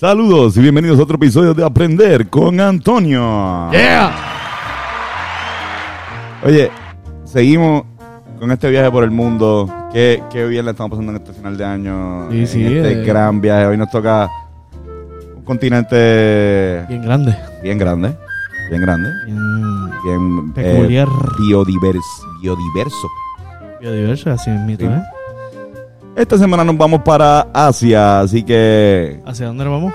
Saludos y bienvenidos a otro episodio de Aprender con Antonio. ¡Yeah! Oye, seguimos con este viaje por el mundo. Qué, qué bien le estamos pasando en este final de año. Sí, en sí, este eh. gran viaje. Hoy nos toca un continente Bien grande. bien grande. Bien grande. Bien Bien eh, peculiar. biodivers- biodiverso. biodiverso, así es mito, Sí. ¿eh? Esta semana nos vamos para Asia, así que ¿Hacia dónde nos vamos?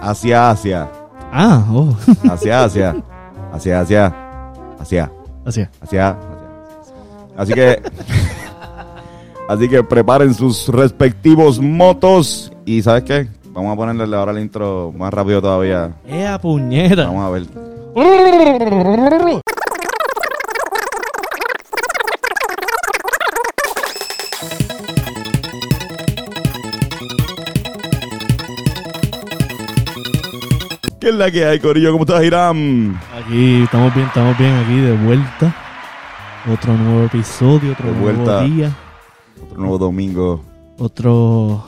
hacia Asia, Ah, oh. hacia Asia, hacia Asia, hacia, Hacia. hacia, hacia. Así que, así que preparen sus respectivos motos y ¿sabes qué? Vamos a ponerle ahora el intro más rápido todavía. ¡Ea, puñeta! Vamos a ver. ¿Qué es la que hay, Corillo? ¿Cómo estás, Hiram? Aquí estamos bien, estamos bien aquí de vuelta. Otro nuevo episodio, otro De nuevo vuelta. día, Otro nuevo domingo. otro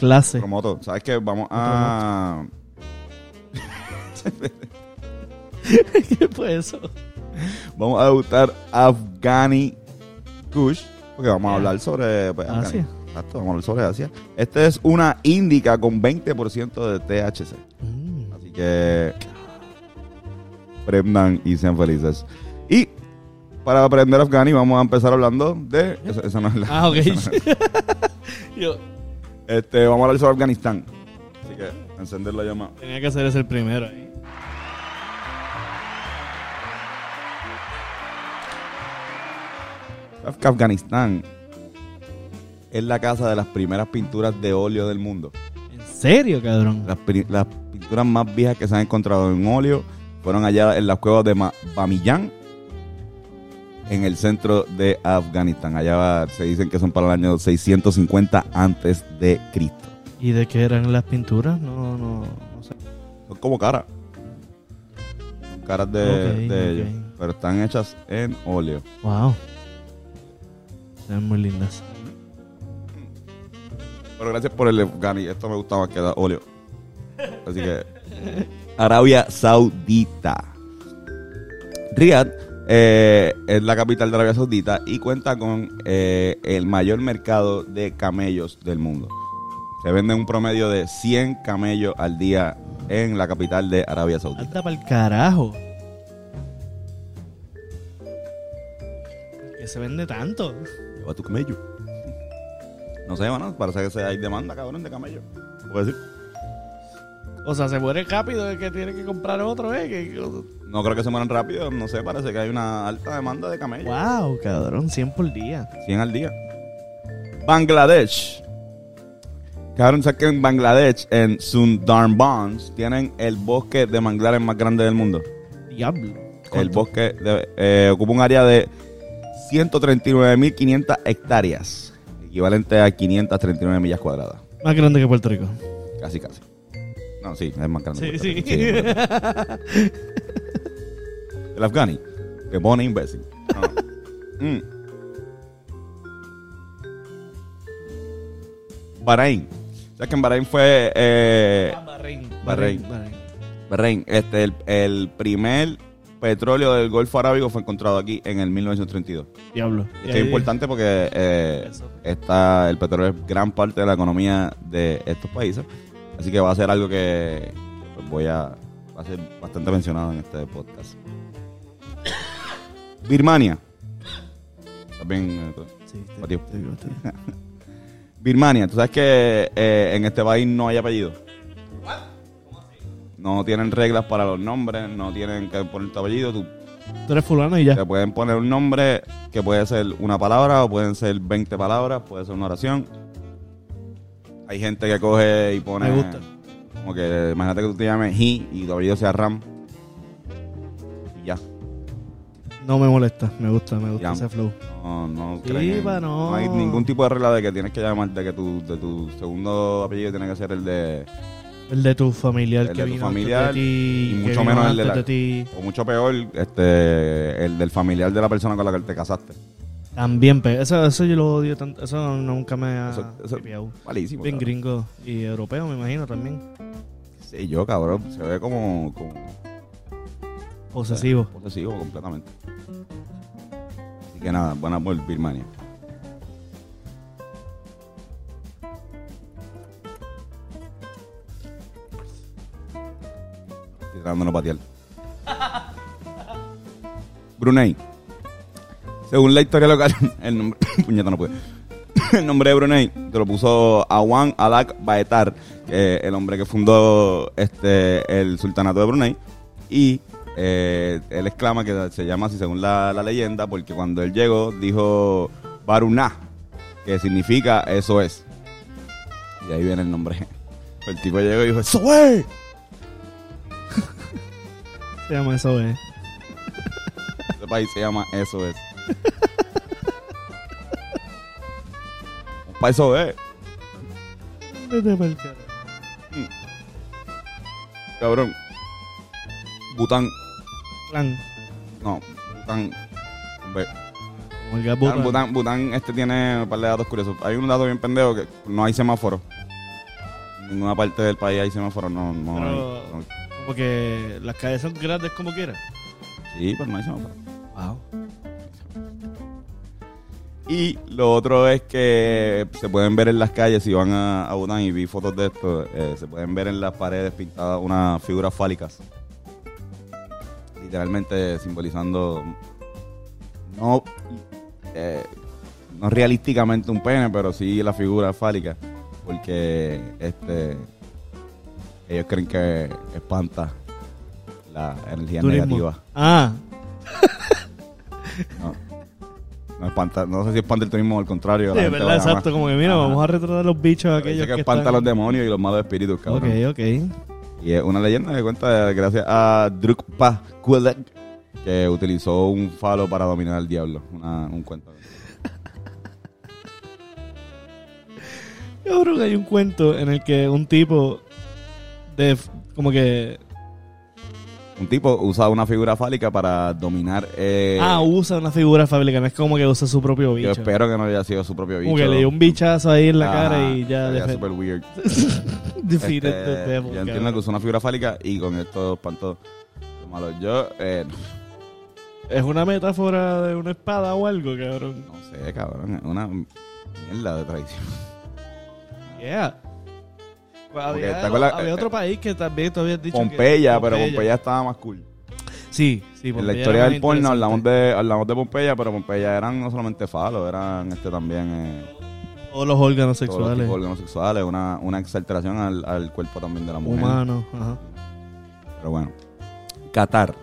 clase. Otro moto. ¿Sabes qué? Vamos a... ¿Qué fue eso? Vamos a degustar Afghani Kush. Porque vamos a hablar sobre... Pues, Afghani. Asia. Exacto, vamos a hablar sobre Asia. Esta es una índica con 20% de THC. Mm. Así que... Prendan y sean felices. Y... Para aprender Afghani vamos a empezar hablando de... Esa, esa no es la... Ah, ok. esa no es- Yo Este, vamos a hablar sobre Afganistán. Así que encender la llama. tenía que hacer ese el primero ahí. ¿Sabes que Afganistán es la casa de las primeras pinturas de óleo del mundo. ¿En serio, cabrón? Las, las pinturas más viejas que se han encontrado en óleo fueron allá en las cuevas de Ma- Bamiyan, en el centro de Afganistán. Allá va- se dicen que son para el año 650 antes de Cristo. ¿Y de qué eran las pinturas? No, no, no sé. Son como caras. Son caras de, ellos. Pero están hechas en óleo. Wow. Se ven muy lindas. Pero gracias por el Afghani. Esto me gusta más que el óleo. Así que. Arabia Saudita. Riyadh eh, es la capital de Arabia Saudita y cuenta con eh, el mayor mercado de camellos del mundo. Se vende un promedio de 100 camellos al día en la capital de Arabia Saudita. Anda para el carajo. Que se vende tanto. Lleva tu camello. No sé, mano. Parece que se- hay demanda, cabrón, de camellos. ¿Puedo decir? O sea, se muere rápido el que tiene que comprar otro, ¿eh? Que- No creo que se mueran rápido. No sé, parece que hay una alta demanda de camellos. Wow, cabrón, 100 por día. 100 al día. Bangladesh. Cabrón, ¿sabes que en Bangladesh, en Sundarban, tienen el bosque de manglares más grande del mundo? Diablo. El bosque de- eh, ocupa un área de 139.500 hectáreas, equivalente a 539 millas cuadradas. Más grande que Puerto Rico. Casi, casi. No, sí, es más grande. Sí, que sí. Es. El Afghani. Te pone imbécil. No. Mm. Bahrein. ¿Sabes que en Bahrein fue eh, Bahrein. Bahrein. Bahrein, este, el, el primer petróleo del Golfo Arábigo fue encontrado aquí en el 1932. Diablo. Que es importante porque eh, está, el petróleo es gran parte de la economía de estos países. Así que va a ser algo que pues, voy a, va a ser bastante mencionado en este podcast. Birmania. También, eh, tú- Sí, te- te. Birmania, tú sabes que eh, en este país no hay apellido. No tienen reglas para los nombres, no tienen que poner tu apellido. Tú Tú eres fulano y ya. te pueden poner un nombre que puede ser una palabra o pueden ser 20 palabras, puede ser una oración. Hay gente que coge y pone. Me gusta. Como que imagínate que tú te llames He y tu apellido sea Ram. Y ya. No me molesta. Me gusta, me gusta ese flow. No, no, Sí, creen pa, no. hay ningún tipo de regla de que tienes que llamar, de que tu, de tu segundo apellido tiene que ser el de. El de tu familiar El que de tu vino familiar antes de ti. y que mucho vino menos el de antes la- ti. O mucho peor, este, el del familiar de la persona con la que te casaste. También, pe- eso, eso yo lo odio tanto. Eso nunca me ha Eso- eso- tripeado. Malísimo. Bien cabrón. gringo y europeo, me imagino también. Sí, yo, cabrón. Se ve como, como Posesivo. posesivo completamente. Así que nada, buena por Birmania. Tratando patear. Brunei. Según la historia local, el nombre. puñeta, no puede. El nombre de Brunei te lo puso Awan Alak Baetar, el hombre que fundó este el sultanato de Brunei. Y eh, él exclama que se llama así según la, la leyenda, porque cuando él llegó dijo Baruna, que significa eso es. Y ahí viene el nombre. El tipo llegó y dijo, ¡Eso es! Se llama eso, eh. Este país se llama Eso es. Para eso es. Vete pa'l carajo. Cabrón. Bután. Clan. No, Bután. Ve. Bután, bután. Bután, Bután, este tiene un par de datos curiosos. Hay un dato bien pendejo que no hay semáforo. En ninguna parte del país hay semáforo. No, no Pero- hay. no- Como que las calles son grandes como quieran. sí, no hay semáforo. Wow. Y lo otro es que se pueden ver en las calles, si van a, a Bután y vi fotos de esto, eh, se pueden ver en las paredes pintadas unas figuras fálicas. Literalmente simbolizando, no, eh, no realísticamente un pene, pero sí la figura fálica. Porque este ellos creen que espanta la energía Turismo. negativa. Ah, No, no, espanta, no sé si espanta el turismo o al contrario. la gente verdad, exacto. Como que mira, Ajá. vamos a retratar los bichos Dice aquellos que que, espanta a están... los demonios y los malos espíritus, cabrón. Ok, ok. Y es una leyenda que cuenta gracias a Drukpa Kulek, que utilizó un falo para dominar al diablo. Una- un cuento. Cabrón, hay un cuento en el que un tipo de... Como que... Un tipo usa una figura fálica para dominar. eh, ah, usa una figura fábrica. No es como que usa su propio yo bicho. espero que no haya sido su propio bicho. Como que le dio un bichazo ahí en la Ajá, cara y ya... defe- super weird. defeated Este, the devil, yo entiendo que usa una figura fálica y con esto espantó los malos. Yo eh, Es una metáfora de una espada o algo, cabrón. no sé, cabrón. Es una mierda de tradición. Yeah. Pues había, ¿te acuerdas? había Eh, otro país que también tú habías dicho que- Pompeya, pero Pompeya estaba más cool. Sí, sí, En la Pompeya historia del porno hablamos de, hablamos de Pompeya, pero Pompeya eran no solamente falos, eran este también eh, Todos los órganos todos los sexuales. tipos de órganos sexuales, una, una exaltación al, al cuerpo también de la mujer. Humanos. Ajá. Pero bueno. Qatar.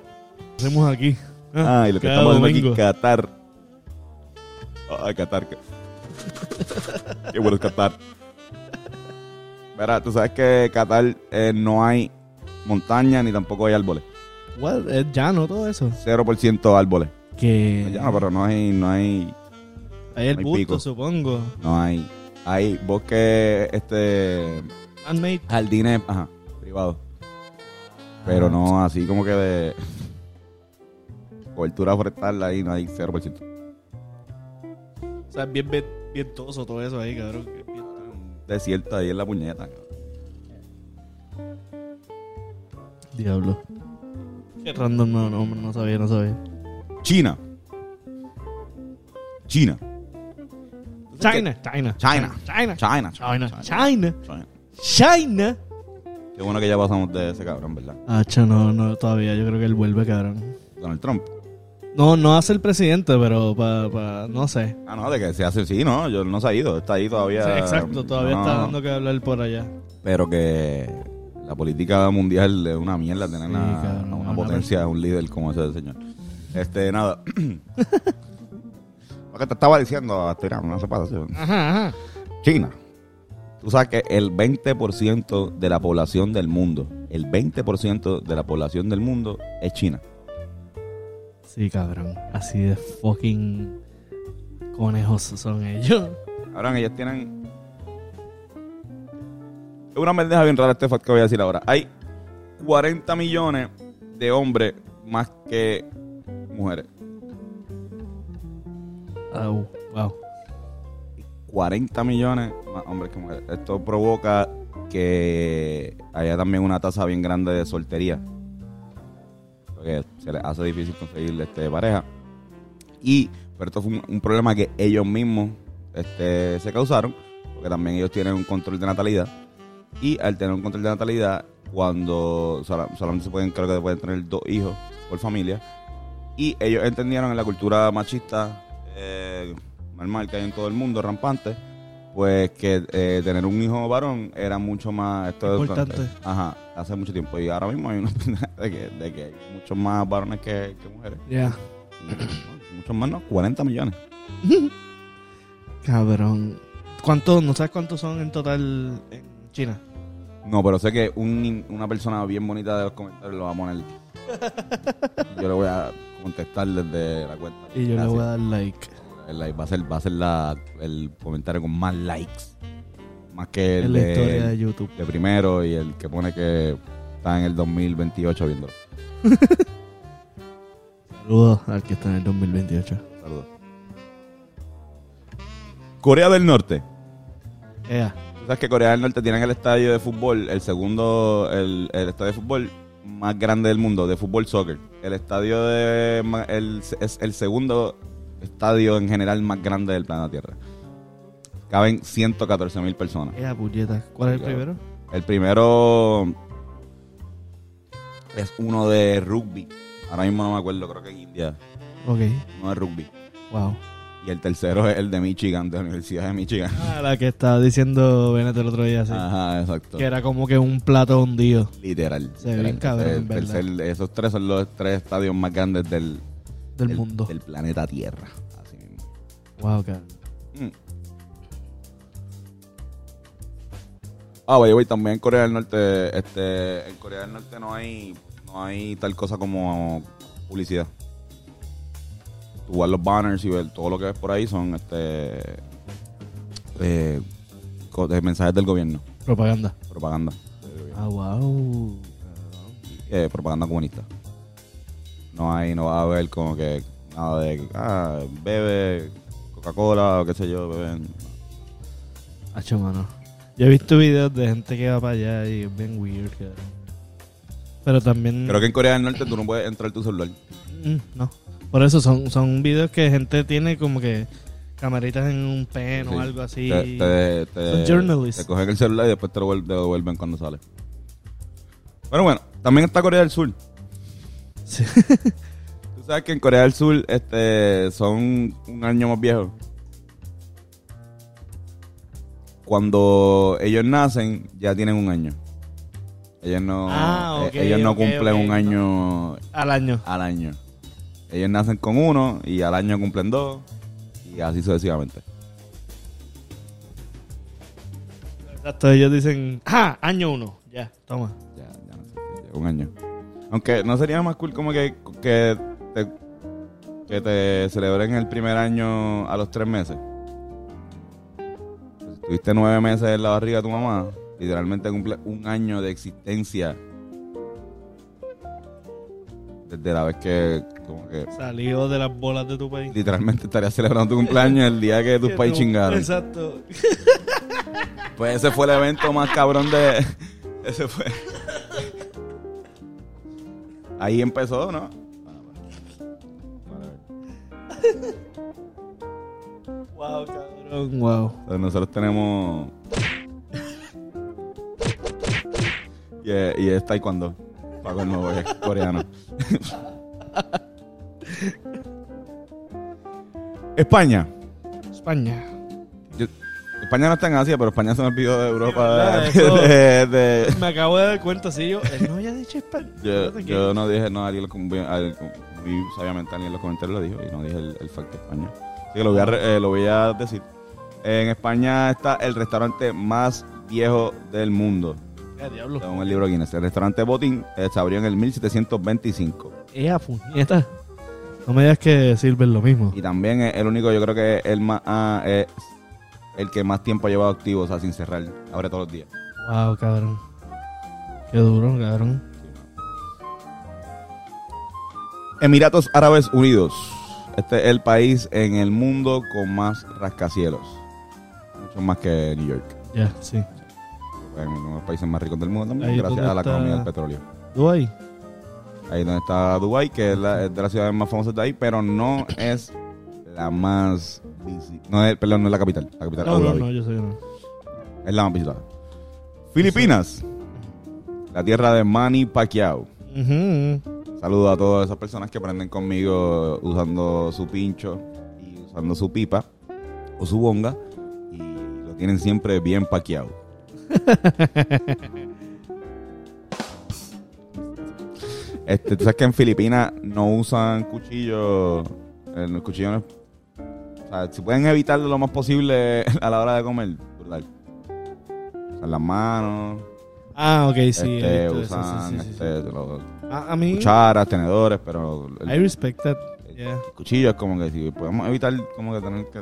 Hacemos aquí. Ah, y lo que estamos domingo. aquí, Qatar. Ay, Qatar. Qué, qué bueno es Qatar. Verá, tú sabes que Qatar eh, no hay montaña ni tampoco hay árboles. What? Es llano todo eso. 0% árboles. Que Es llano, pero no hay, no hay, hay el hay busto, pico. supongo. no hay. Hay bosques, este, Handmade. jardines, ajá, privados. Pero no así como que de cobertura forestal ahí no hay 0%. O sea, bien bien- vientoso todo eso ahí, cabrón. Desierto ahí en la puñeta. Diablo. Qué random, no, no, no sabía, no sabía. China. China. China, China. China. China. China. China. China. China. China. Qué bueno que ya pasamos de ese cabrón, ¿verdad? Hacho, no, no, todavía. Yo creo que él vuelve, cabrón. Donald Trump. No, no hace el presidente, pero para, pa, no sé. Ah, no, de que se hace, sí, no, yo no se ha ido, está ahí todavía. Sí, exacto, todavía No, está dando que hablar por allá. Pero que la política mundial es una mierda tener Sí, a, cabrón, a una una potencia, a un líder como ese señor. Este, nada. Lo que te estaba diciendo, Tirán, no se pasa. sí. Ajá, ajá. China. Tú sabes que el 20% de la población del mundo, el 20% de la población del mundo es China. Sí, cabrón. Así de fucking conejos son ellos. Ahora ellos tienen. Es una pendeja bien rara este fact que voy a decir ahora. Hay 40 millones de hombres más que mujeres. Wow. 40 millones más hombres que mujeres. Esto provoca que haya también una tasa bien grande de soltería. Porque se les hace difícil conseguir este, pareja. Y, pero esto fue un, problema que ellos mismos este, se causaron, porque también ellos tienen un control de natalidad. Y al tener un control de natalidad, cuando sola- solamente se pueden, creo que pueden tener dos hijos por familia. Y ellos entendieron en la cultura machista eh, normal que hay en todo el mundo, rampante, pues que eh, tener un hijo varón era mucho más esto es- Importante. ajá, hace mucho tiempo. Y ahora mismo hay una de que, de que hay muchos más varones que, que mujeres. Ya. Y, bueno, muchos más, ¿no? 40 millones. Cabrón. ¿Cuántos, no sabes cuántos son en total en China? No, pero sé que un- una persona bien bonita de los comentarios lo va a poner. Yo le voy a contestar desde la cuenta. Y yo le voy a dar like. El like va a ser, va a ser la, el comentario con más likes. Más que el En la de, historia de YouTube. de primero y el que pone que está en el 2028 viéndolo. Saludos al que está en el 2028. Saludos. Corea del Norte. Ea. Tú sabes que Corea del Norte tiene el estadio de fútbol, el segundo, el, el estadio de fútbol más grande del mundo, de fútbol soccer. El estadio de, el, es el segundo estadio en general más grande del planeta Tierra. Caben 114 mil personas. Ea, puñeta. ¿Cuál es el primero? El primero es uno de rugby. Ahora mismo no me acuerdo, creo que es India. Ok. Uno de rugby. Wow. Y el tercero es el de Michigan, de la Universidad de Michigan. Ah, la que estaba diciendo Bennett el otro día, sí. Ajá, exacto. Que era como que un plato hundido. Literal. Se ve bien cabrón, El en verdad. tercer- esos tres son los tres estadios más grandes del, Del mundo. del planeta Tierra. Así mismo. Wow, cabrón. Mm. Ah, vaya, también en Corea del Norte, este, en Corea del Norte no hay, no hay tal cosa como publicidad. Tú vas los banners y ver todo lo que ves por ahí son este eh, mensajes del gobierno, Propaganda. propaganda, Ah, wow. eh, propaganda comunista. No hay, no va a haber como que nada de ah, bebe Coca-Cola o qué sé yo, beben. Hacho, mano. Yo he visto videos de gente que va para allá y es bien weird, cabrón. Pero también... Creo que en Corea del Norte tú no puedes entrar tu celular. Mm, no. Por eso son, son videos que gente tiene como que camaritas en un pen Sí. o algo así. Te, te, te- Son journalists. te cogen el celular y después te lo vuel- te lo devuelven cuando sale. Pero bueno, también está Corea del Sur. Sí. Tú sabes que en Corea del Sur este, son un año más viejos. Cuando ellos nacen, ya tienen un año. Ellos no, Ah, eh, ellos no cumplen un año Al año. al año. Ellos nacen con uno y al año cumplen dos y así sucesivamente. Exacto, ellos dicen, ah, año uno. Ya, toma. Ya, ya un año. Aunque no sería más cool como que, que, te, que te celebren el primer año a los tres meses. Pues, si tuviste nueve meses en la barriga de tu mamá, literalmente cumple un año de existencia. Desde la vez que, como que Salió de las bolas de tu país. literalmente estarías celebrando tu cumpleaños el día que tus tú- chingaron. Exacto. Pues ese fue el evento más cabrón de. Ese fue. Ahí empezó, ¿no? Wow, cabrón. Wow. Entonces nosotros tenemos. Y es, y es taekwondo. Paco el nuevo es coreano. España. España. España no está en Asia, pero España se me olvidó de Europa. ¿Verdad? de- Eso- de- de- Me acabo de dar cuenta, sí, yo. Él no había dicho España. Yo, que- yo no dije, no, alguien sabiamente alguien en los comentarios lo dijo y no dije el, el fact de España. Así que lo voy, a, eh, lo voy a decir. En España está el restaurante más viejo del mundo, Eh, diablo. según el libro Guinness. El restaurante Botín eh, se abrió en el 1725 Ea, puñeta. No me digas que sirven lo mismo. y también es el único, yo creo que es el más, ah, es el que más tiempo ha llevado activo, o sea, sin cerrar. Abre todos los días. Wow, cabrón. Qué duro, cabrón. Emiratos Árabes Unidos. Este es el país en el mundo con más rascacielos. Mucho más que New York. Ya, sí. En uno de los países más ricos del mundo también, Ahí gracias a la economía del petróleo. Dubái. Ahí donde está Dubai, que es, la- es de las ciudades más famosas de ahí, pero no es la más no es, perdón, no es la capital. La capital es No, Abu no, Dhabi. no, yo sé que no. Es la más visitada. Filipinas, la tierra de Manny Pacquiao. Ujú. Saludo a todas esas personas que aprenden conmigo usando su pincho y usando su pipa o su bonga y lo tienen siempre bien paqueado. este, tú sabes que en Filipinas no usan cuchillos, eh, los cuchillos o sea, si pueden evitarlo lo más posible a la hora de comer, brutal. Usan las manos, Ah, ok, sí. este, eso, usan sí, sí, sí, sí. este, los- A, a mí, cucharas, tenedores, pero el, I respect that. Yeah. el cuchillo es como que si podemos evitar como que tener que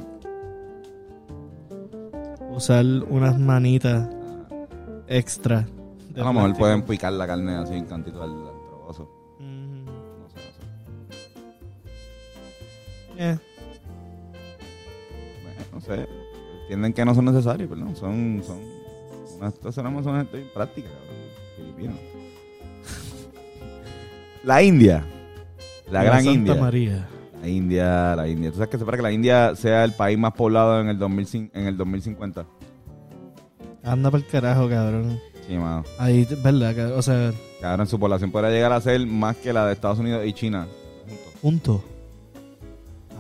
Usar unas manitas extra. de a lo mejor pueden picar la carne así en cantitos al, al trozo. Ujú. No sé, no sé. Yeah. No sé. Entienden que no son necesarios, pero no, son, son personas son bien práctica, cabrón. Filipinos. La India. La gran Santa India. María. La India, la India. ¿Tú sabes que se espera que la India sea el país más poblado en el, 2005 en el 2050? Anda para el carajo, cabrón. Sí, mano. Ahí, ¿verdad? O sea, Cabrón, su población podría llegar a ser más que la de Estados Unidos y China. juntos. punto.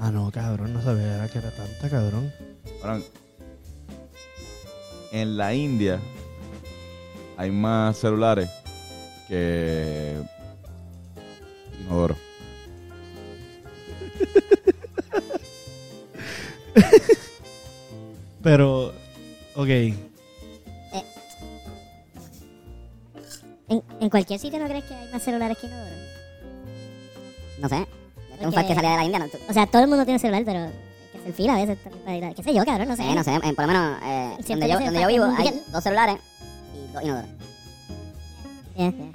Ah, no, cabrón, no sabía era que era tanta, cabrón. Ahora, en la India hay más celulares que inodoro. Pero, ok. ¿En, en cualquier sitio no crees que hay más celulares que inodoros? No sé. Es un fact que salía de la India. No, tú- O sea, todo el mundo tiene celular, pero hay que hacer fila a veces. también para ir a- ¿Qué sé yo, cabrón? No sé. Sí, no sé. eh, por lo menos eh, Siempre donde, yo, donde yo vivo hay dos celulares y dos inodoros. Yeah, yeah.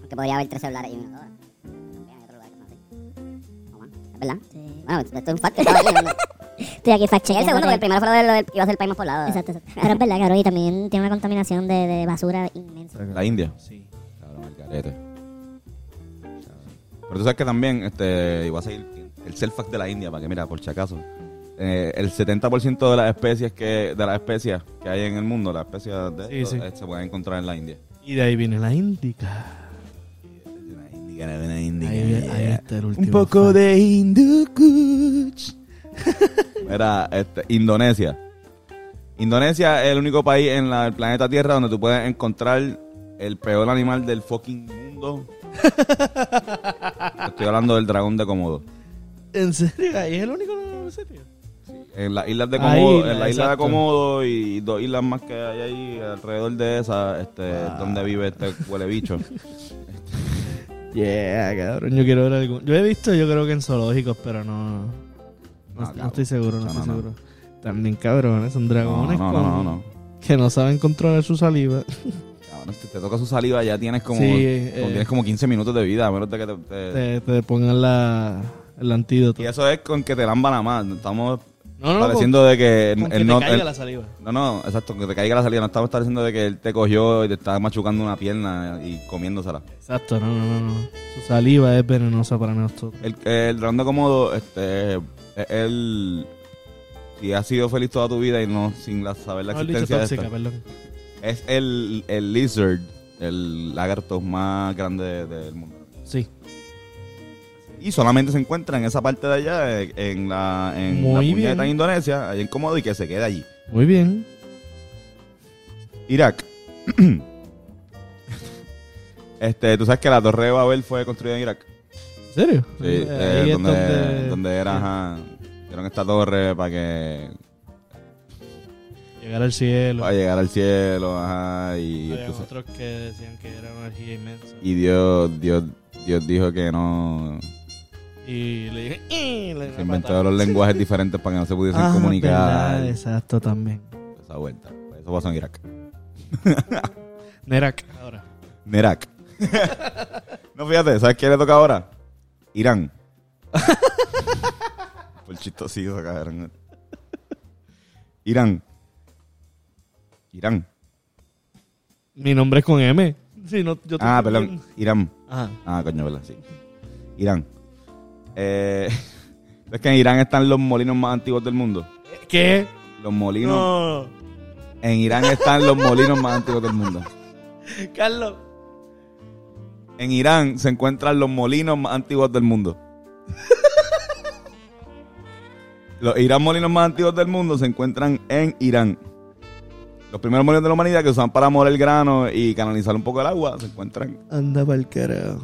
Aunque podría haber tres celulares y un inodoro. También hay otro lugar que son así. No, bueno, es verdad. Sí. Bueno, esto es un fact que estaba aquí. ¿no? Estoy aquí fact el segundo porque el primero fue lo de lo del iba a ser el país más poblado. Exacto, exacto. Pero es verdad, cabrón, y también tiene una contaminación de, de basura inmensa. La India. Sí. Cabrón, el garete. Pero tú sabes que también, este, iba a seguir el self-fact de la India, para que mira, por si acaso. Eh, el 70% de las especies que de las especies que hay en el mundo, las especies de Sí, esto, sí. eh, se pueden encontrar en la India. Y de ahí viene la índica. Una índica, una índica, Ahí, yeah. ahí está el último. Un poco fact. de hindu kuch. Mira, este, Indonesia. Indonesia es el único país en la- el planeta Tierra donde tú puedes encontrar el peor animal del fucking mundo. Estoy hablando del dragón de Komodo. ¿En serio? ¿Ahí es el único? ¿En serio? En las islas de Ahí, Komodo, en la isla de. Komodo y dos islas más que hay ahí alrededor de esa, este, Ah. donde vive este huele bicho. Yeah, cabrón. Yo quiero ver algún. Yo he visto, yo creo que en zoológicos, pero no. No, estoy seguro, no No, estoy seguro. También cabrones, son dragones con- que no saben controlar su saliva. Cabrón, te, te toca su saliva, ya tienes como, Sí, como eh. tienes como 15 minutos de vida, a menos de que te, te- Te, te pongan la, el antídoto. Y eso es con que te lamban nada más. Estamos No, no, pareciendo de que, con, te no, caiga la saliva. no, no, exacto, que te caiga la salida. No estamos diciendo de que él te cogió y te estaba machucando una pierna y comiéndosela. Exacto, no, no, no, no. Su saliva es venenosa para nosotros. El, el dragón de Komodo, este, es él, si has sido feliz toda tu vida y no sin la, saber la No, existencia de tóxica, esto, perdón. Es el, el lizard, el lagarto más grande del mundo. Sí. Y solamente se encuentra en esa parte de allá, en la, en Muy la puñeta bien. en Indonesia, ahí en Komodo, y que se quede allí. Muy bien. Irak. este, tú sabes que la Torre de Babel fue construida en Irak. ¿En serio? Sí, Ahí eh, es donde, donde era, ajá, hicieron esta torre para que Llegar al cielo. para llegar al cielo, ajá, y Había entonces- otros que decían que era una energía inmensa. y Dios, Dios, Dios dijo que no Y le dije, "Eh", le se patada. los lenguajes diferentes para que no se pudiesen Ah, comunicar verdad, exacto, también. esa vuelta. Eso pasó en Irak. Nerak, ahora. Nerak. no, fíjate, ¿sabes qué le toca ahora? Irán. Por chistosito, cabrón. Irán. Irán. Mi nombre es con M. Sí, no, yo Ah, perdón. Irán. Ajá. Ah, coño, ¿verdad? Sí. Irán. Eh, es que en Irán están los molinos más antiguos del mundo. ¿Qué? Los molinos. No. En Irán están los molinos más antiguos del mundo. Carlos. En Irán se encuentran los molinos más antiguos del mundo. Los Irán molinos más antiguos del mundo se encuentran en Irán. Los primeros molinos de la humanidad que usaban para moler el grano y canalizar un poco el agua se encuentran Anda pa'l carajo.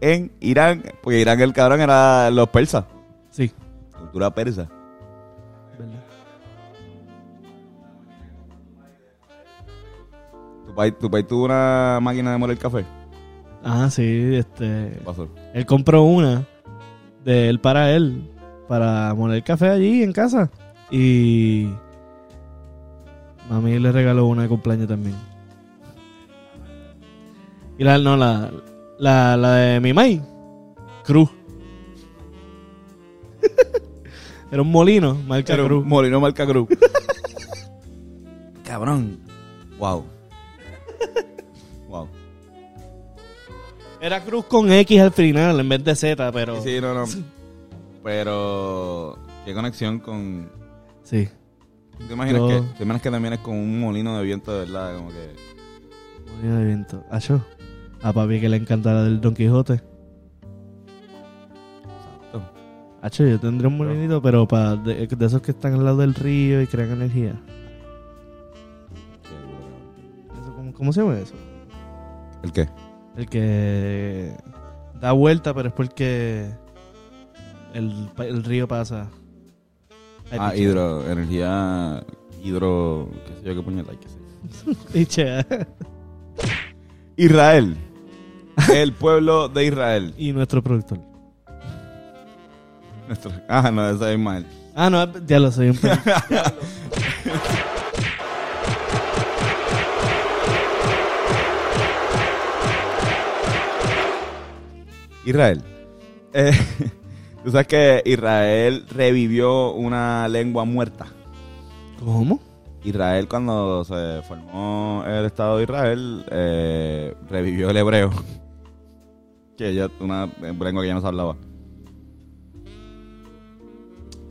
en Irán. Porque Irán, el cabrón, era los persas. Sí. Cultura persa. ¿Verdad? ¿Tu país, tu país tuvo una máquina de moler café? Ah, sí, este. ¿Qué pasó? Él compró una de él para él, para moler café allí en casa. Y mami le regaló una de cumpleaños también. Y la, no, la, la, la de mi mai, Cruz. Era un molino, marca Era un Cruz. Molino marca Cruz. Cabrón. Wow. Wow. Era Cruz con X al final en vez de Z, pero. Sí, no, no. Pero, ¿qué conexión con...? Sí. ¿Te imaginas, Yo- que, ¿Te imaginas que también es con un molino de viento de verdad? Como que... Molino de viento. Acho. A papi que le encanta la del Don Quijote. Exacto. Hacho, yo tendría un molinito, pero para de, de esos que están al lado del río y crean energía. Eso, ¿cómo, cómo se llama eso? ¿El qué? El que da vuelta, pero es porque el, el río pasa. Ah, hidro, energía, hidro, qué sé yo qué puñeta hay que. Piche. Israel. El pueblo de Israel. y nuestro productor. Nuestro- Ah, no, ese es Ismael. Ah, no, ya lo soy un pe- Israel. Eh, Tú sabes que Israel revivió una lengua muerta. ¿Cómo? Israel cuando se formó el Estado de Israel eh, revivió el hebreo. Que ya una lengua que ya no se hablaba.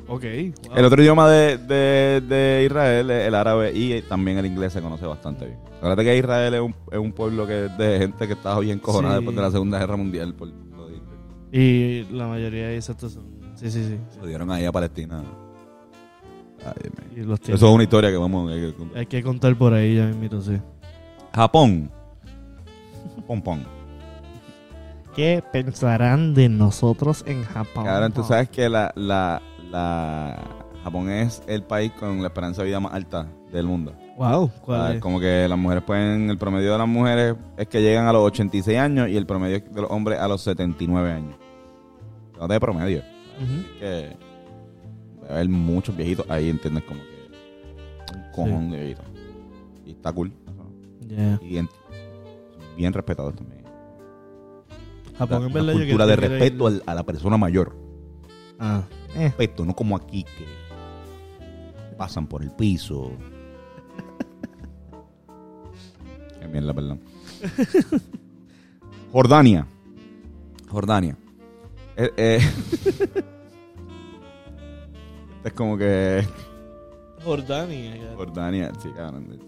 Ok. wow. El otro idioma de, de- de Israel es el árabe y también el inglés se conoce bastante bien. Acuérdate que Israel es un, es un pueblo que de gente que estaba bien cojonada Sí. después de la Segunda Guerra Mundial. Por. Y la mayoría de esos son. Sí, sí, sí. Se lo dieron ahí a Palestina. Ay, Dios mío. Y los tienen. Eso es una historia que vamos hay que contar. Hay que contar por ahí ya mismito, sí. Japón. Pom pom. ¿Qué pensarán de nosotros en Japón? Cabrón, tú sabes que la, la, la Japón es el país con la esperanza de vida más alta del mundo. Wow, O sea, ¿cuál es? Como que las mujeres pueden, el promedio de las mujeres es que llegan a los 86 años y el promedio de los hombres a los 79 años. No de promedio. Ujú. Que va a haber muchos viejitos ahí, ¿entiendes? Como que un cojón de viejitos. Y está cool. Ya. Y bien, bien respetados también. Japón, Una- en una verdad, cultura de yo quiero respeto al- a la persona mayor. Ah, eh. Respeto, no como aquí que pasan por el piso. Qué mierda, perdón. Jordania. Jordania. Eh, eh. es como que Jordania. Jordania, sí, cabrón.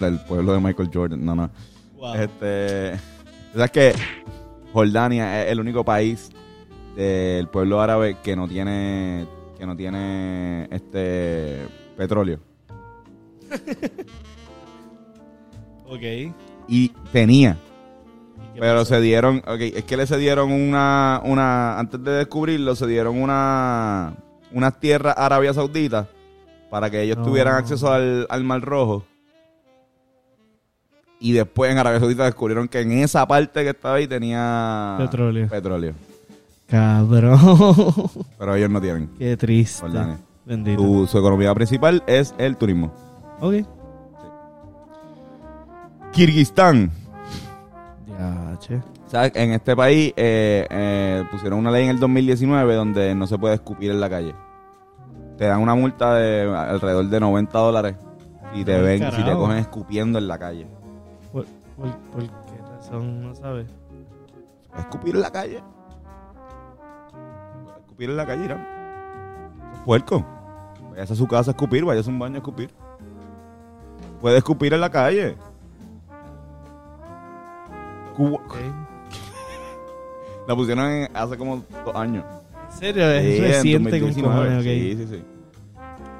El pueblo de Michael Jordan. No, no. Wow. Este, ¿sabes que Jordania es el único país del pueblo árabe que no tiene que no tiene este petróleo Ok. ¿Y tenía, pero pasó? se dieron, ok, es que le se dieron una una antes de descubrirlo se dieron una unas tierras a Arabia Saudita para que ellos No. tuvieran acceso al, al Mar Rojo. Y después en Arabia Saudita descubrieron que en esa parte que estaba ahí tenía Petróleo. petróleo. Cabrón. Pero ellos no tienen. Qué triste. Jordania. Bendito. Su, su economía principal es el turismo. Ok. Kirguistán. Che. ¿Sabes? En este país eh, eh, pusieron una ley en el 2019 donde no se puede escupir en la calle. Te dan una multa de alrededor de 90 dólares si te ven, si te cogen escupiendo en la calle. ¿Por, por, por qué razón? No sabes. ¿Escupir en la calle? ¿Escupir en la calle, Irán? Es puerco. Vayas a su casa a escupir, vayas a un baño a escupir. Puede escupir en la calle. Cu- Ok. La pusieron en- hace como dos años. ¿En serio? Es Sí, en reciente con 2019. cojones, ok. Sí, sí, sí.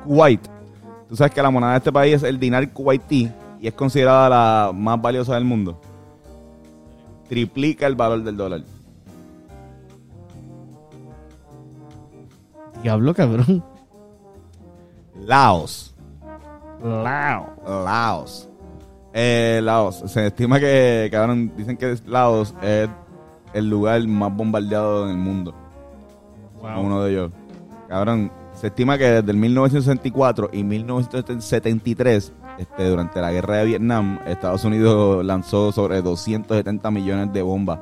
Kuwait. Tú sabes que la moneda de este país es el dinar kuwaití y es considerada la más valiosa del mundo. Triplica el valor del dólar. Diablo, cabrón. Laos. Lao. Laos. Eh, Laos. Se estima que, cabrón, dicen que Laos es el lugar más bombardeado en el mundo. Uno de ellos. Cabrón, se estima que desde el 1964 y 1973, este, durante la guerra de Vietnam, Estados Unidos lanzó sobre 270 millones de bombas.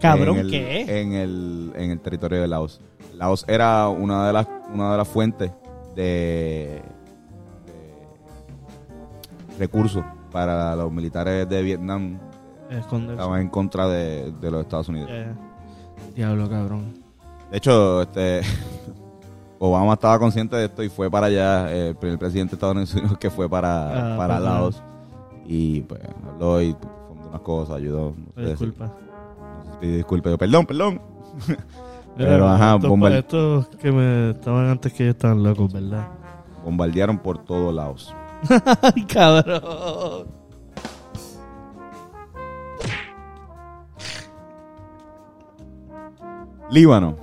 Cabrón, en el, ¿qué? En el, en el territorio de Laos. Laos era una de las, una de las fuentes de, de recursos para los militares de Vietnam. Esconderse. Estaban en contra de, de los Estados Unidos. Eh, Diablo, cabrón. De hecho, este Obama estaba consciente de esto y fue para allá, eh, el primer presidente de Estados Unidos que fue para, Ah, para pues, Laos. Y pues habló y fundó unas cosas, ayudó. No sé, Disculpa. si- no sé si pidió disculpas. Yo, Perdón, perdón. Pero, ajá, estos, estos que me estaban antes que yo estaban locos, ¿verdad? Bombardearon por todos lados. Ay, cabrón. Líbano.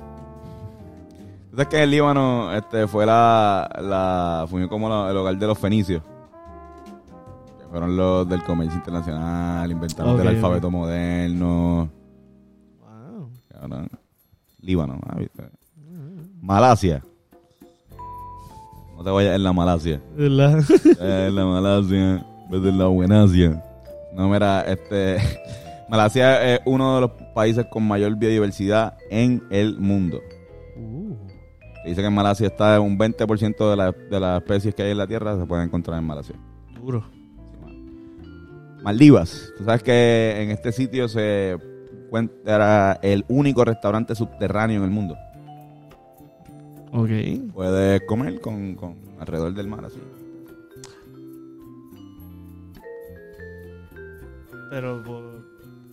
¿Tú sabes que el Líbano este, fue la, la fue como la- el hogar de los fenicios? Que fueron los del comercio internacional, inventaron Ok, del ok. alfabeto moderno. Wow. Cabrón. Líbano, ¿viste? Malasia. No te vayas en la Malasia. ¿Verdad? Eh, en la Malasia. Vete en la Buenasia. No, mira, este. Malasia es uno de los países con mayor biodiversidad en el mundo. Uh, Se Dice que en Malasia está un 20% de, la- de las especies que hay en la Tierra se pueden encontrar en Malasia. duro. Maldivas. Tú sabes que en este sitio se encuentra el único restaurante subterráneo en el mundo. Ok. Puedes comer con, con alrededor del mar así. Pero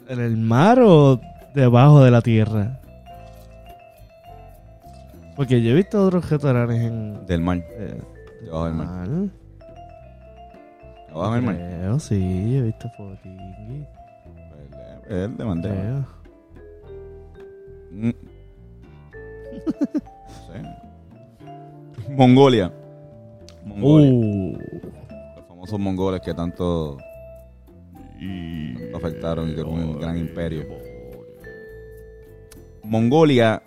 en el mar o debajo de la tierra. Porque yo he visto otros restaurantes en Del mar. eh, Debajo del mar. mar. Debajo del mar. Creo, sí, he visto fotingui. Es el de. Creo. Mm. No sé. Mongolia. Mongolia. Uh, Los famosos mongoles que tanto tanto afectaron y que un gran imperio. Mongolia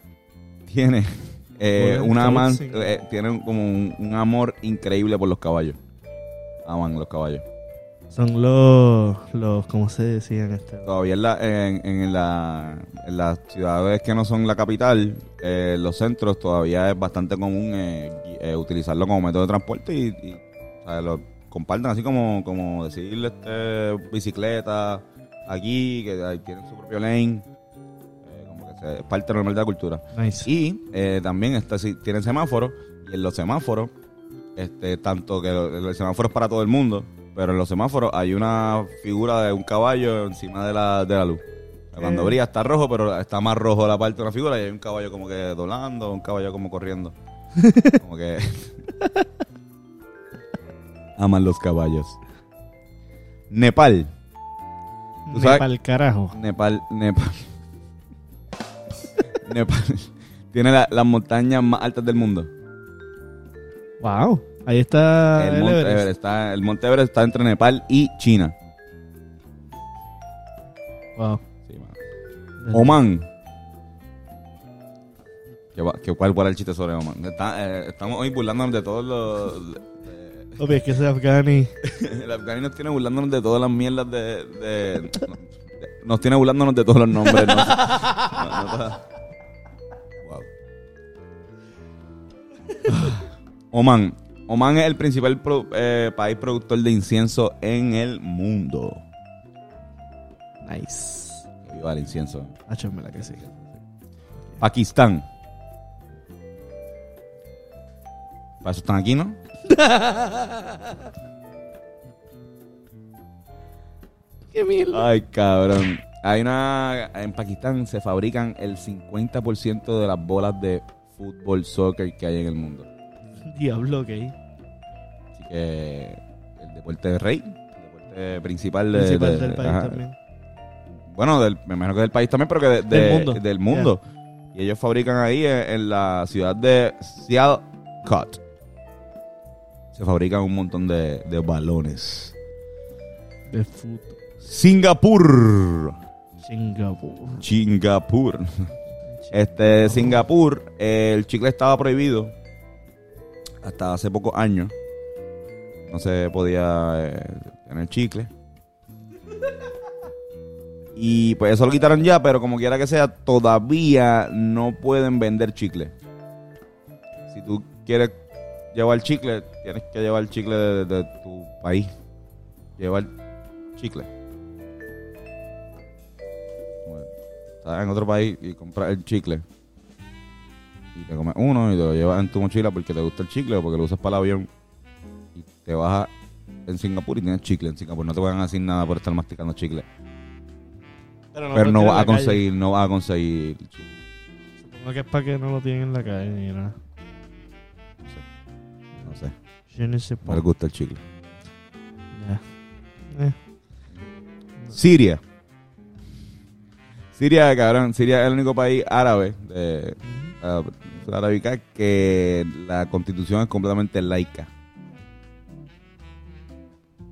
tiene eh, una man- eh, tiene como un, un amor increíble por los caballos. Aman los caballos. Son los, los, ¿cómo se decían este? Todavía en, la, en, en la- en las ciudades que no son la capital, eh, los centros, todavía es bastante común eh, eh, utilizarlo como método de transporte y, y, o sea, lo comparten así como, como decir este, bicicleta aquí, que tienen su propio lane. eh, como que se- es parte normal de la cultura. Nice. Y eh, también está, si tienen semáforos, y en los semáforos, este, tanto que el semáforo es para todo el mundo, pero en los semáforos hay una figura de un caballo encima de la, de la luz. Cuando Eh. brilla está rojo, pero está más rojo la parte de una figura y hay un caballo como que doblando, un caballo como corriendo. Como que... Aman los caballos. Nepal. ¿Tú sabes? Para el carajo. Nepal, Nepal. Nepal tiene la- las montañas más altas del mundo. Wow. Ahí está el, el Monte Everest. Everest está, el Monte Everest está entre Nepal y China. Wow. Sí. Oman. ¿Qué, qué- ¿Cuál, el chiste sobre Oman? Está- eh, estamos hoy burlándonos de todos los... de- Obvio, es que ese Afghani. el afganino tiene burlándonos de todas las mierdas de, nos tiene burlándonos de todos los nombres. ¿no? Wow. Oman. Oman es el principal pro- eh, país productor de incienso en el mundo. Nice. Viva el incienso. Hacho, me la que sí. Pakistán. Para eso están aquí, ¿no? Qué mierda. Ay, cabrón. Hay una. En Pakistán se fabrican el 50% de las bolas de fútbol, soccer que hay en el mundo. Diablo, ok. Así que. El deporte de rey. El deporte principal, de- Principal de- del país ajá. también. Bueno, del, me imagino que del país también, pero que de- de- Del mundo. del mundo. Y ellos fabrican ahí en, en la ciudad de Sialkot. Se fabrican un montón de, de balones. De fútbol. Singapur. Singapur. Singapur. Este, Singapur, eh, el chicle estaba prohibido hasta hace pocos años. No se podía eh, tener chicle. Y pues eso lo quitaron ya, pero como quiera que sea, todavía no pueden vender chicle. Si tú quieres llevar chicle, tienes que llevar chicle de, tu país. Llevar chicle. Estás en otro país y compras el chicle. Y te comes uno y te lo llevas en tu mochila porque te gusta el chicle o porque lo usas para el avión. Y te vas a- en Singapur y tienes chicle en Singapur. No te van a decir nada por estar masticando chicle. Pero no puedes vas a calle. conseguir, no vas a conseguir chicle. Supongo que es para que no lo tienen en la calle ni nada. No sé. Ne sais No les gusta el chicle. Ya. Eh. Siria. Siria, cabrón. Siria es el único país árabe de arábica que la constitución es completamente laica.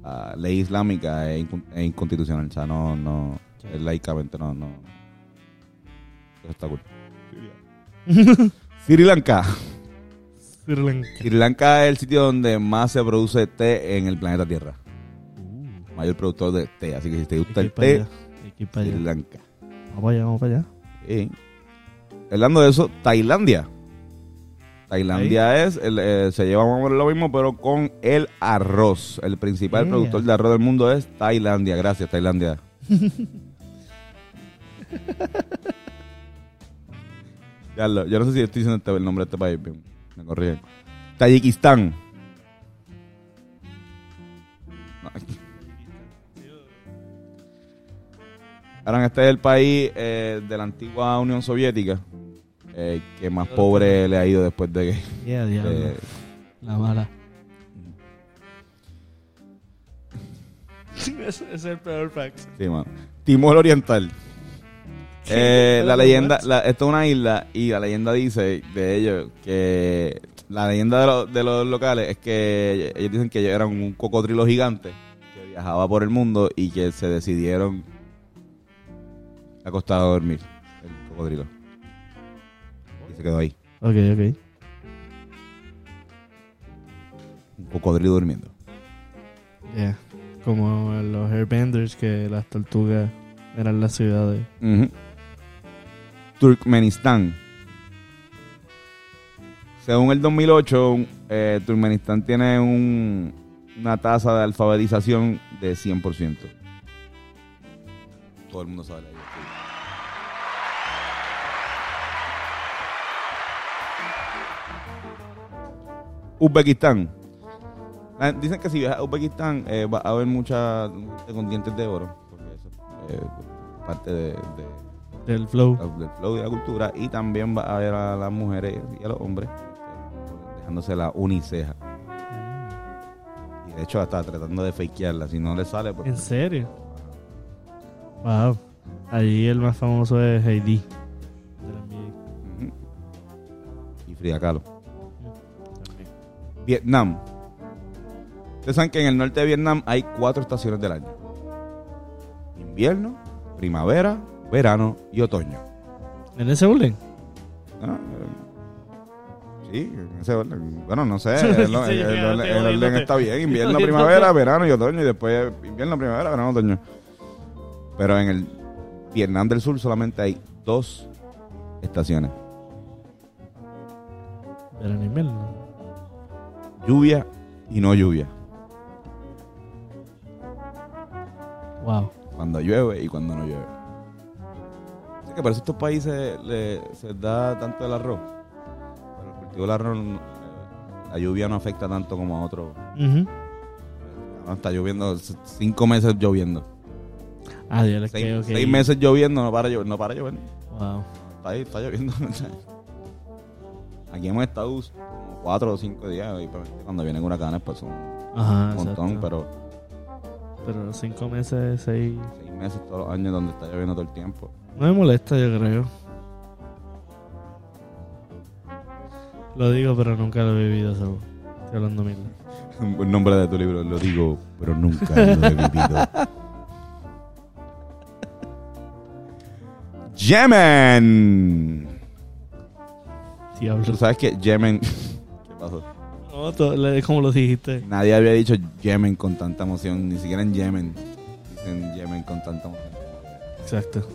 La ley islámica es, es inconstitucional. O sea, no, no, es laicamente no, no. Eso está cool. Sri Lanka. Sri Lanka. Sri Lanka es el sitio donde más se produce té en el planeta Tierra. Mayor productor de té. Así que si te gusta el té, Sri. Lanka. Vamos para allá, vamos para allá. Sí. Hablando de eso, Tailandia. Tailandia es, el, eh, se lleva más o menos lo mismo, pero con el arroz. El principal Yeah. productor de arroz del mundo es Tailandia. Gracias, Tailandia. Ya lo- yo no sé si estoy diciendo este- el nombre de este país. Me corrigen. Tayikistán. Ahora, este es el país eh, de la antigua Unión Soviética eh, que más pobre le ha ido después de que... Yeah, de- La mala. ese, ese es el peor sí, mano. Timor Oriental. Eh, la leyenda, la- esto es una isla y la leyenda dice de ellos que la leyenda de, los- de los locales es que ellos dicen que ellos eran un cocodrilo gigante que viajaba por el mundo y que se decidieron acostar a dormir el cocodrilo y se quedó ahí Ok, ok. un cocodrilo durmiendo Yeah. Como los airbenders que las tortugas eran las ciudades. Ujú. Turkmenistán. Según el 2008, eh, Turkmenistán tiene un- una tasa de alfabetización de 100%. Todo el mundo sabe la idea. Uzbekistán. Ah, Dicen que si viajas a Uzbekistán eh, va a haber muchas gente con dientes de oro. Porque eso es parte de, de- Del flow. del flow y de la cultura. Y también va a ver a las mujeres y a los hombres este, dejándose la uniceja. Y de hecho, hasta tratando de fakearla. Si no le sale, pues. ¿En serio? Wow. Allí el más famoso es Heidi. Y Frida Kahlo. Vietnam. Ustedes saben que en el norte de Vietnam hay cuatro estaciones del año: invierno, primavera, verano y otoño. ¿En ese orden? Ah, eh, Sí, en ese orden. Bueno, no sé. El, el- orden está bien. Invierno, primavera, verano y otoño. Y después invierno, primavera, verano, otoño. Pero en el Vietnam del Sur solamente hay dos estaciones. Verano invierno. Lluvia y no lluvia. Wow. Cuando llueve y cuando no llueve. Así que por eso a estos países le- se da tanto el arroz. Pero el cultivo del arroz, eh, la lluvia no afecta tanto como a otros. No, está lloviendo, cinco meses lloviendo. Ah, les Seis, creo seis meses lloviendo, no para llover. No para llover. Wow. Está ahí, está lloviendo. Aquí hemos estado como cuatro o cinco días. Y pues, cuando vienen huracanes, pues son Ajá, un montón. exacto. Pero Pero cinco meses, seis... seis meses todos los años donde está lloviendo todo el tiempo. No me molesta, yo creo. Lo digo, pero nunca lo he vivido, so. Estoy hablando mil. El nombre de tu libro, lo digo, pero nunca lo he vivido. Yemen. Diablo. Tú sabes que Yemen. ¿Qué pasó? No, como lo dijiste. Nadie había dicho Yemen con tanta emoción, ni siquiera en Yemen. Dicen Yemen con tanta emoción. Exacto.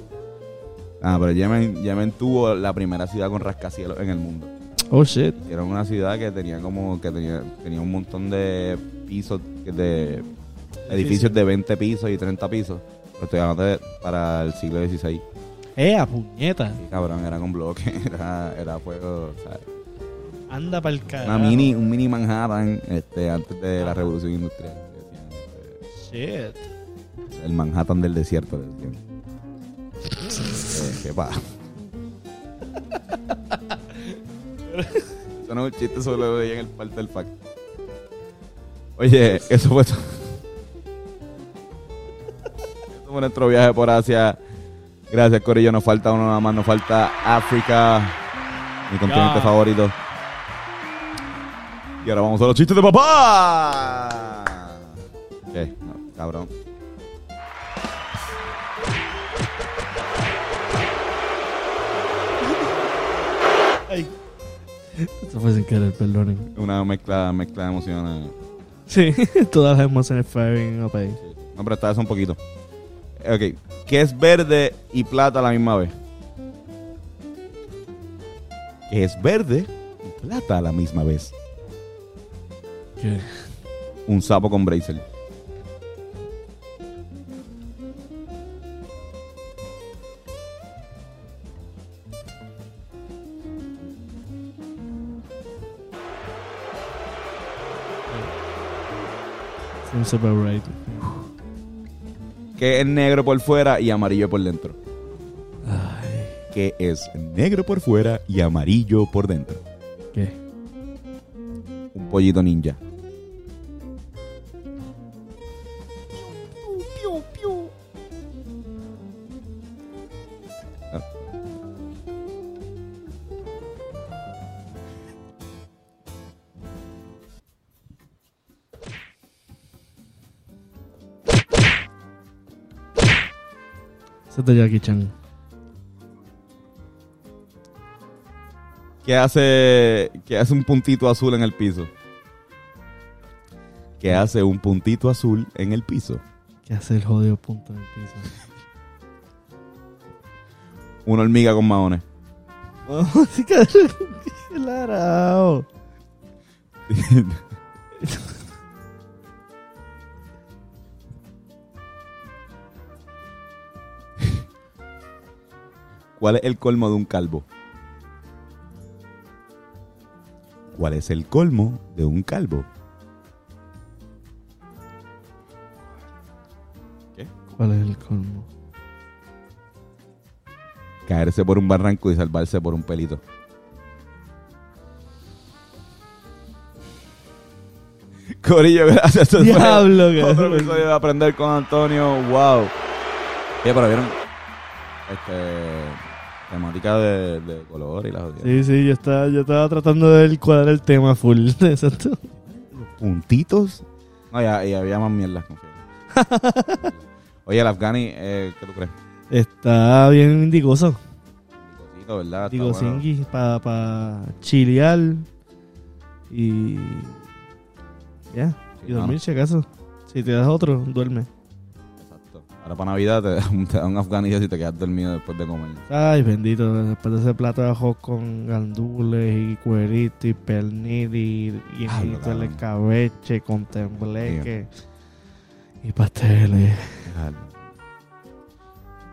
Ah, pero Yemen, Yemen tuvo la primera ciudad con rascacielos en el mundo. Oh, shit. Era una ciudad que tenía como que tenía, tenía un montón de pisos, de edificios de 20 pisos y 30 pisos. Pero estoy hablando de- para el siglo XVI. ¡Eh, a puñeta! Sí, cabrón, era con bloques, era, era fuego, sea, Anda para el carajo. una mini, un mini Manhattan este, antes de la revolución industrial. decían, este, Shit. el Manhattan del desierto. decían. Eh, ¿Qué pasa? Eso no es un chiste, solo lo veía en el parte del fact. Oye, eso fue todo. Eso fue nuestro viaje por Asia. Gracias, Corillo. Nos falta uno nada más. Nos falta África, mi continente favorito. Y ahora vamos a los chistes de papá. ¿Qué? No, cabrón. Ay. Esto fue sin querer, perdonen. Una mezcla, mezcla de emociones. Sí, todas las emociones firing up ahí. No, pero esta vez un poquito. Ok. ¿Qué es verde y plata a la misma vez? ¿Qué es verde y plata a la misma vez? ¿Qué? Un sapo con bracer. ¿Qué es negro por fuera y amarillo por dentro? Ay, ¿Qué es negro por fuera y amarillo por dentro? ¿qué? Un pollito ninja. De Jackie Chan. ¿Qué hace, ¿Qué hace un puntito azul en el piso? ¿Qué hace un puntito azul en el piso? ¿Qué hace el jodido punto en el piso? Una hormiga con maones. Oh. Qué larao. ¿Cuál es el colmo de un calvo? ¿Cuál es el colmo de un calvo? ¿Cuál es el colmo? Caerse por un barranco y salvarse por un pelito. Corillo, gracias. Diablo, Otro episodio de Aprender con Antonio. Wow. Oye, pero vieron. Este. Temática de, de color y las jodidas. Sí, sí, yo estaba, yo estaba tratando de era el tema full. Exacto. Puntitos. No, ya, ya había más mierdas, confío. Oye, el Afghani, eh, ¿qué tú crees? Está bien indigoso. Picosito, ¿verdad? Digo, bueno. Para pa chilear y. Ya, y dormir si acaso. Si te das otro, duerme. Ahora para Navidad te, te dan un afganillo y te quedas dormido después de comer. Ay, bendito, después de ese plato de arroz con gandules y cuerito y pernil y, y Ah, el escabeche con tembleque y pasteles.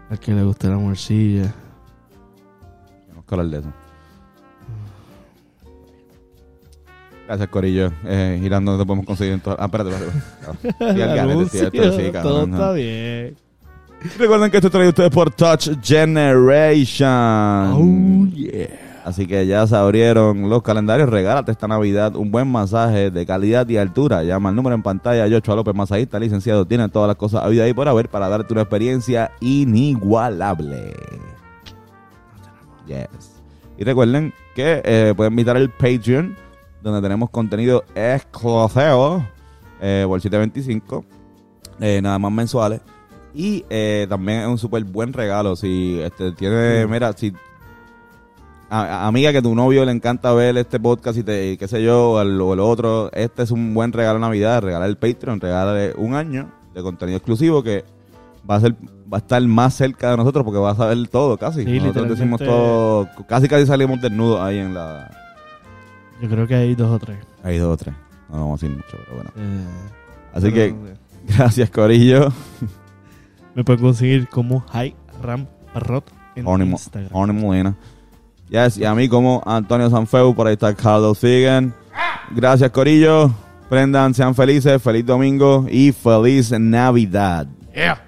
Al que le guste la morcilla. Tenemos que hablar de eso. Gracias, Corillo. Eh, girando, te podemos conseguir en todas. Ah, espérate, espérate. Esto sí, cabrón, todo no. está bien. Recuerden que esto trae ustedes por Touch Generation. Oh, yeah. Así que ya se abrieron los calendarios. Regálate esta Navidad un buen masaje de calidad y altura. Llama al número en pantalla. Yochoa López, masajista, licenciado. Tiene todas las cosas a vida y por haber para darte una experiencia inigualable. Yes. Y recuerden que eh, pueden visitar el Patreon, donde tenemos contenido exclusivo eh, por 725, eh, nada más mensuales. Y eh, también es un súper buen regalo. Si este, tiene, mira, si a- a- amiga que tu novio le encanta ver este podcast y te, y qué sé yo, o el, o el otro, este es un buen regalo de Navidad, regalar el Patreon, regalarle un año de contenido exclusivo que va a ser va a estar más cerca de nosotros porque vas a ver todo casi. Sí, nosotros decimos todo, casi casi salimos desnudos ahí en la... Yo creo que hay dos o tres. Hay dos o tres, no vamos a decir mucho, pero bueno. Eh, Así pero, que gracias Corillo. Me pueden conseguir como High Ram Parrot en Instagram. Horny Molina. Yes, y a mí como Antonio Sanfeu, por ahí está Carlos Figan. Gracias, Corillo. Prendan, sean felices, feliz domingo y feliz Navidad. Yeah.